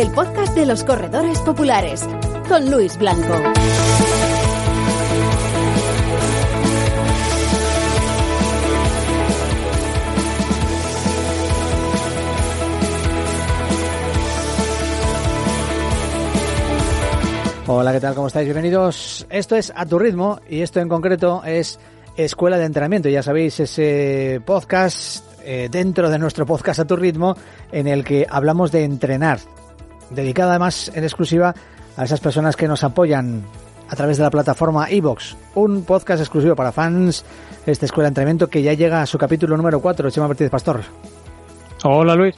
el podcast de los corredores populares, con Luis Blanco. Hola, ¿qué tal? ¿Cómo estáis? Bienvenidos. Esto es A Tu Ritmo y esto en concreto es Escuela de Entrenamiento. Ya sabéis, ese podcast eh, dentro de nuestro podcast A Tu Ritmo en el que hablamos de entrenar, dedicado además en exclusiva a esas personas que nos apoyan a través de la plataforma Evox, un podcast exclusivo para fans esta Escuela de Entrenamiento que ya llega a su capítulo número 4. Chema Martínez Pastor. Hola Luis.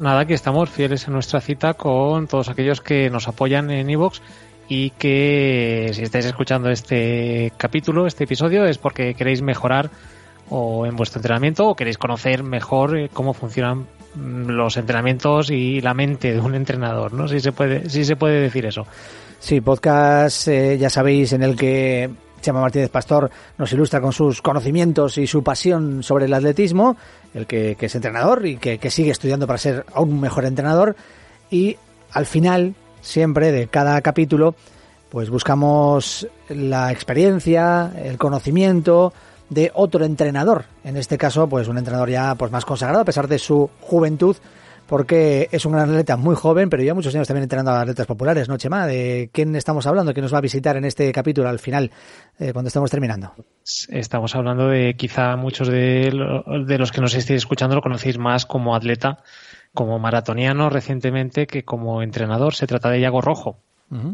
Nada, aquí estamos fieles a nuestra cita con todos aquellos que nos apoyan en Evox y que si estáis escuchando este capítulo, este episodio, es porque queréis mejorar o en vuestro entrenamiento o queréis conocer mejor eh, cómo funcionan los entrenamientos y la mente de un entrenador, ¿no? Si se puede, si se puede decir eso. Sí, podcast, eh, ya sabéis, en el que Chema Martínez Pastor nos ilustra con sus conocimientos y su pasión sobre el atletismo, el que, es entrenador y que, que sigue estudiando para ser aún mejor entrenador. Y al final siempre de cada capítulo, pues buscamos la experiencia, el conocimiento de otro entrenador. En este caso, pues un entrenador ya pues más consagrado a pesar de su juventud, porque es un gran atleta muy joven, pero ya muchos años también entrenando a atletas populares, ¿no, Chema? ¿De quién estamos hablando? ¿Quién nos va a visitar en este capítulo al final, eh, cuando estemos terminando? Estamos hablando de quizá muchos de, de los que nos estéis escuchando lo conocéis más como atleta, como maratoniano recientemente que como entrenador. Se trata de Iago Rojo,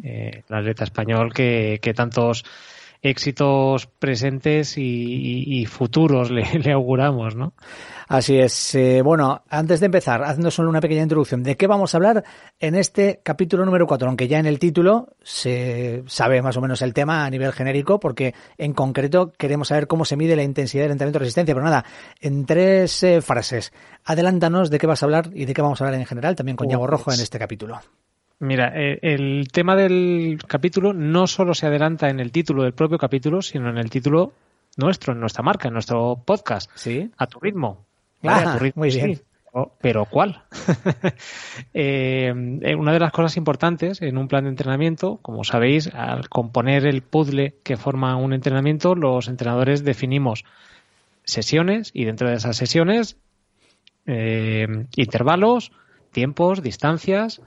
eh, el atleta español que, que tantos éxitos presentes y, y futuros le, le, auguramos, ¿no? Así es. Eh, bueno, antes de empezar, haciendo solo una pequeña introducción, ¿de qué vamos a hablar en este capítulo número 4? Aunque ya en el título se sabe más o menos el tema a nivel genérico, porque en concreto queremos saber cómo se mide la intensidad del entrenamiento de resistencia. Pero nada, en tres eh, frases, adelántanos de qué vas a hablar y de qué vamos a hablar en general, también con Yago Rojo en este capítulo. Mira, eh, el tema del capítulo no solo se adelanta en el título del propio capítulo, sino en el título nuestro, en nuestra marca, en nuestro podcast. Sí. A tu ritmo. Ah, a tu ritmo muy bien. Sí. Pero ¿cuál? eh, una de las cosas importantes en un plan de entrenamiento, como sabéis, al componer el puzzle que forma un entrenamiento, los entrenadores definimos sesiones y dentro de esas sesiones eh, intervalos, tiempos, distancias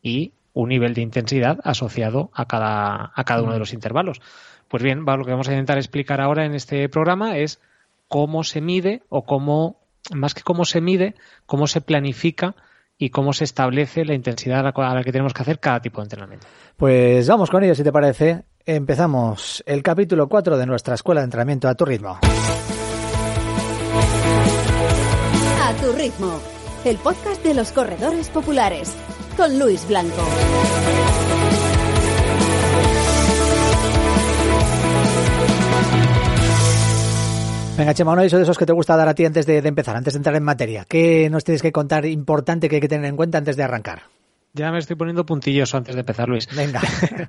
y un nivel de intensidad asociado a cada, a cada uno de los intervalos. Pues bien, lo que vamos a intentar explicar ahora en este programa es cómo se mide o cómo, más que cómo se mide, cómo se planifica y cómo se establece la intensidad a la, a la que tenemos que hacer cada tipo de entrenamiento. Pues vamos con ello, si te parece. Empezamos el capítulo 4 de nuestra escuela de entrenamiento a tu ritmo. A tu ritmo, el podcast de los corredores populares con Luis Blanco. Venga, Chema, uno de esos que te gusta dar a ti antes de, de, empezar, antes de entrar en materia. ¿Qué nos tienes que contar importante que hay que tener en cuenta antes de arrancar? Ya me estoy poniendo puntilloso antes de empezar, Luis. Venga.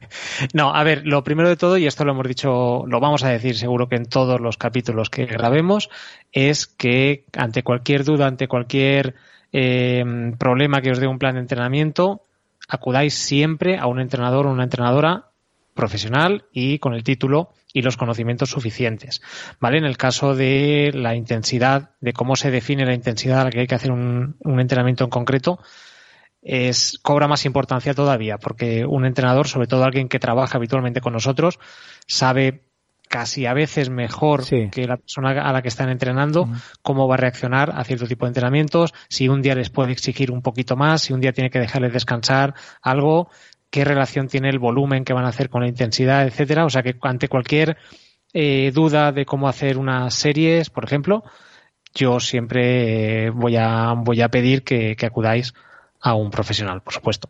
no, a ver, lo primero de todo, y esto lo hemos dicho, lo vamos a decir seguro que en todos los capítulos que grabemos, es que ante cualquier duda, ante cualquier eh, problema que os dé un plan de entrenamiento, acudáis siempre a un entrenador o una entrenadora profesional y con el título y los conocimientos suficientes. ¿Vale? En el caso de la intensidad, de cómo se define la intensidad a la que hay que hacer un, entrenamiento en concreto, cobra más importancia todavía, porque un entrenador, sobre todo alguien que trabaja habitualmente con nosotros, sabe casi a veces mejor sí. que la persona a la que están entrenando, uh -huh. cómo va a reaccionar a cierto tipo de entrenamientos, si un día les puede exigir un poquito más, si un día tiene que dejarles descansar algo, qué relación tiene el volumen que van a hacer con la intensidad, etcétera. O sea que ante cualquier eh, duda de cómo hacer unas series, por ejemplo, yo siempre eh, voy a voy a pedir que, que acudáis a un profesional, por supuesto.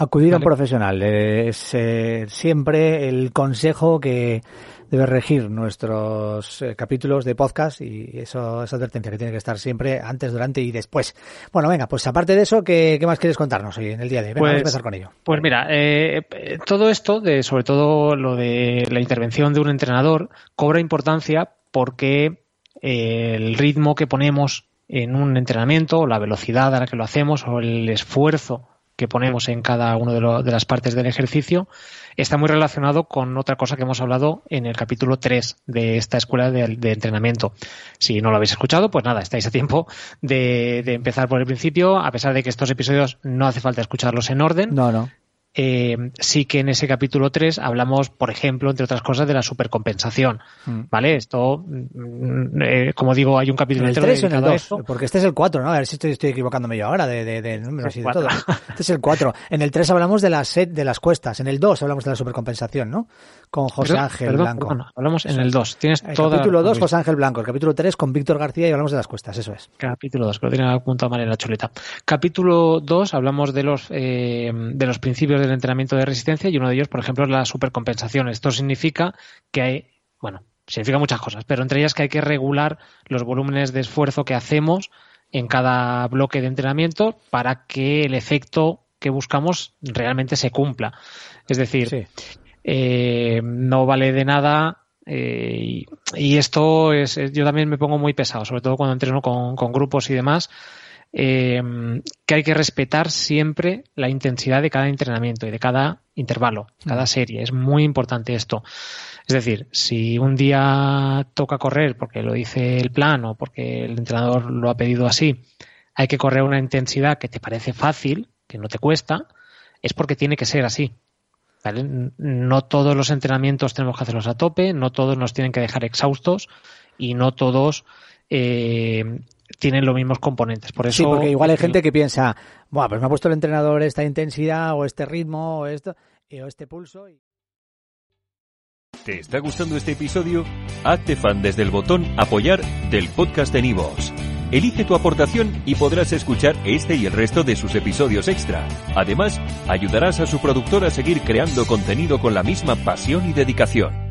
Acudir vale. a un profesional es eh, siempre el consejo que debe regir nuestros eh, capítulos de podcast y eso es advertencia que tiene que estar siempre antes, durante y después. Bueno, venga, pues aparte de eso, ¿qué, qué más quieres contarnos hoy en el día de hoy? Venga, pues, vamos a empezar con ello. Pues mira, eh, todo esto, de, sobre todo lo de la intervención de un entrenador, cobra importancia porque eh, el ritmo que ponemos en un entrenamiento, o la velocidad a la que lo hacemos, o el esfuerzo que ponemos en cada una de, de, las partes del ejercicio está muy relacionado con otra cosa que hemos hablado en el capítulo 3 de esta escuela de, entrenamiento. Si no lo habéis escuchado, pues nada, estáis a tiempo de, de empezar por el principio, a pesar de que estos episodios no hace falta escucharlos en orden. No, no eh, sí que en ese capítulo 3 hablamos, por ejemplo, entre otras cosas, de la supercompensación. Mm. ¿Vale? Esto, mm, eh, como digo, hay un capítulo ¿En el 3 o en el 2? Porque este es el 4, ¿no? A ver si estoy, estoy equivocándome yo ahora de, de, de números y de todo. Este es el 4. En el 3 hablamos de las, set, de las cuestas. En el 2 hablamos de la supercompensación, ¿no? Con José Ángel Blanco. Bueno, hablamos en el 2. Tienes el toda capítulo 2, José Ángel Blanco. El capítulo 3 con Víctor García y hablamos de las cuestas, eso es. Capítulo 2, que lo tiene apuntado mal en la chuleta. Capítulo 2 hablamos de los, eh, de los principios del entrenamiento de resistencia y uno de ellos, por ejemplo, es la supercompensación. Esto significa que hay, bueno, significa muchas cosas, pero entre ellas que hay que regular los volúmenes de esfuerzo que hacemos en cada bloque de entrenamiento para que el efecto que buscamos realmente se cumpla. Es decir, eh, no vale de nada eh, y, esto es, yo también me pongo muy pesado, sobre todo cuando entreno con, con grupos y demás, eh, que hay que respetar siempre la intensidad de cada entrenamiento y de cada intervalo, cada mm. serie. Es muy importante esto. Es decir, si un día toca correr porque lo dice el plan o porque el entrenador lo ha pedido así, hay que correr una intensidad que te parece fácil, que no te cuesta, es porque tiene que ser así. No todos los entrenamientos tenemos que hacerlos a tope, no todos nos tienen que dejar exhaustos y no todos eh, tienen los mismos componentes. Por eso, sí, porque igual hay gente que piensa, bueno, pues me ha puesto el entrenador esta intensidad o este ritmo o esto o este pulso. ¿Te está gustando este episodio? Hazte fan desde el botón apoyar del podcast de Nivos. Elige tu aportación y podrás escuchar este y el resto de sus episodios extra. Además, ayudarás a su productor a seguir creando contenido con la misma pasión y dedicación.